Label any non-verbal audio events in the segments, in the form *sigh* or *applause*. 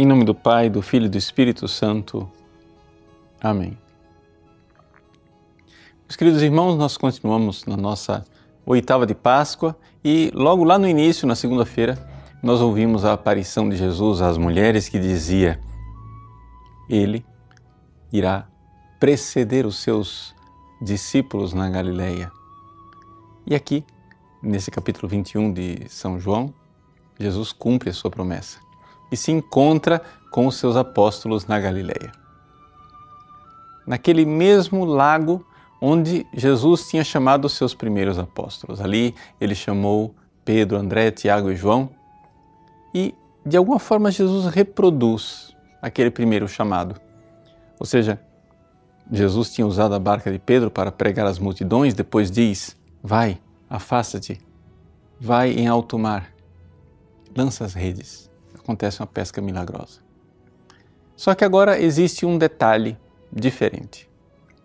Em nome do Pai, do Filho e do Espírito Santo. Amém. Meus queridos irmãos, nós continuamos na nossa oitava de Páscoa e logo lá no início, na segunda-feira, nós ouvimos a aparição de Jesus às mulheres que dizia: Ele irá preceder os seus discípulos na Galileia. E aqui, nesse capítulo 21 de São João, Jesus cumpre a sua promessa e se encontra com os seus apóstolos na Galileia. Naquele mesmo lago onde Jesus tinha chamado os seus primeiros apóstolos. Ali ele chamou Pedro, André, Tiago e João e de alguma forma Jesus reproduz aquele primeiro chamado. Ou seja, Jesus tinha usado a barca de Pedro para pregar às multidões, depois diz: Vai, afasta-te, vai em alto mar, lança as redes acontece uma pesca milagrosa. Só que agora existe um detalhe diferente.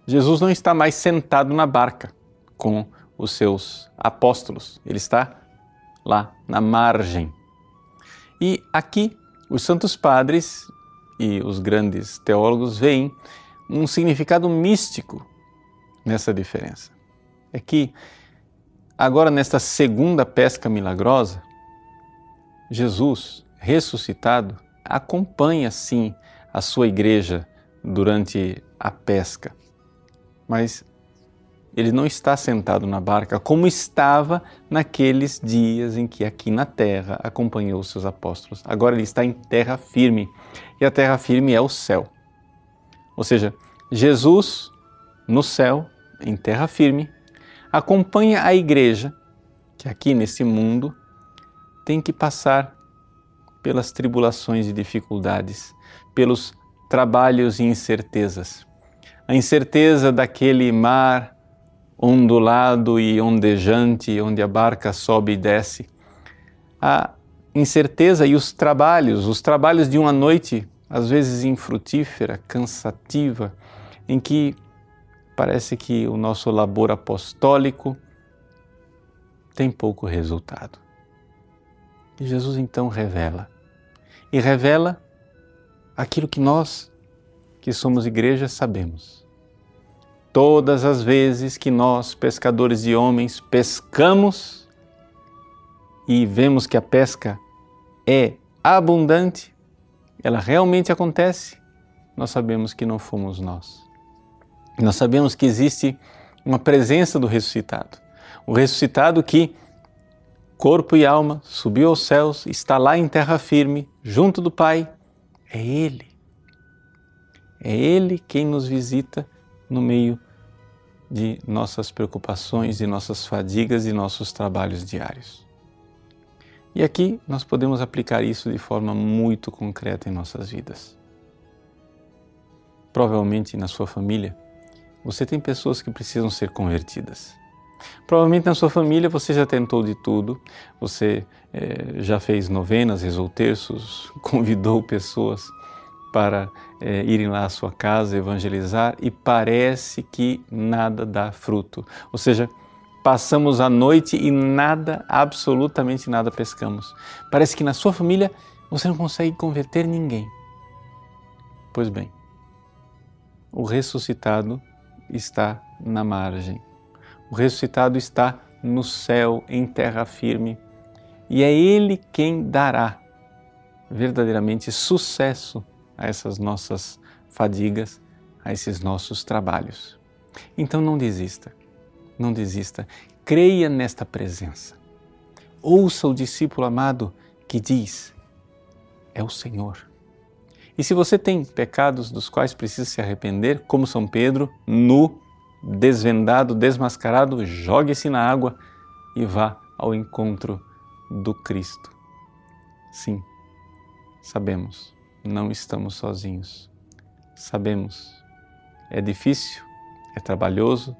Jesus não está mais sentado na barca com os seus apóstolos, ele está lá na margem. E aqui os santos padres e os grandes teólogos veem um significado místico nessa diferença. É que agora nesta segunda pesca milagrosa, Jesus ressuscitado acompanha sim a sua igreja durante a pesca, mas ele não está sentado na barca como estava naqueles dias em que aqui na terra acompanhou os seus apóstolos. Agora ele está em terra firme e a terra firme é o céu. Ou seja, Jesus no céu, em terra firme, acompanha a igreja que aqui nesse mundo tem que passar pelas tribulações e dificuldades, pelos trabalhos e incertezas. A incerteza daquele mar ondulado e ondejante, onde a barca sobe e desce. A incerteza e os trabalhos, os trabalhos de uma noite, às vezes infrutífera, cansativa, em que parece que o nosso labor apostólico tem pouco resultado. E Jesus então revela e revela aquilo que nós, que somos igreja, sabemos. Todas as vezes que nós, pescadores de homens, pescamos e vemos que a pesca é abundante, ela realmente acontece, nós sabemos que não fomos nós. Nós sabemos que existe uma presença do ressuscitado. O ressuscitado que corpo e alma, subiu aos céus, está lá em terra firme, junto do Pai. É Ele. É Ele quem nos visita no meio de nossas preocupações, de nossas fadigas e nossos trabalhos diários. E aqui nós podemos aplicar isso de forma muito concreta em nossas vidas. Provavelmente na sua família, você tem pessoas que precisam ser convertidas. Provavelmente na sua família você já tentou de tudo, você é, já fez novenas, rezou terços, *laughs* convidou pessoas para é, irem lá à sua casa evangelizar e parece que nada dá fruto. Ou seja, passamos a noite e nada, absolutamente nada pescamos. Parece que na sua família você não consegue converter ninguém. Pois bem, o ressuscitado está na margem o ressuscitado está no céu, em terra firme, e é Ele quem dará verdadeiramente sucesso a essas nossas fadigas, a esses nossos trabalhos. Então não desista, não desista, creia nesta presença. Ouça o discípulo amado que diz: É o Senhor. E se você tem pecados dos quais precisa se arrepender, como São Pedro, nu desvendado, desmascarado, jogue-se na água e vá ao encontro do Cristo. Sim, sabemos, não estamos sozinhos. Sabemos, é difícil, é trabalhoso,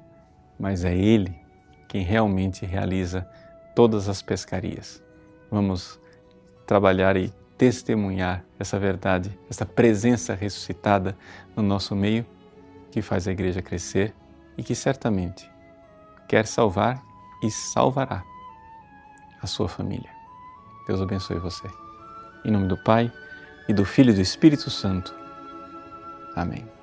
mas é Ele quem realmente realiza todas as pescarias. Vamos trabalhar e testemunhar essa verdade, essa presença ressuscitada no nosso meio que faz a igreja crescer e que certamente quer salvar e salvará a sua família. Deus abençoe você. Em nome do Pai, e do Filho e do Espírito Santo. Amém.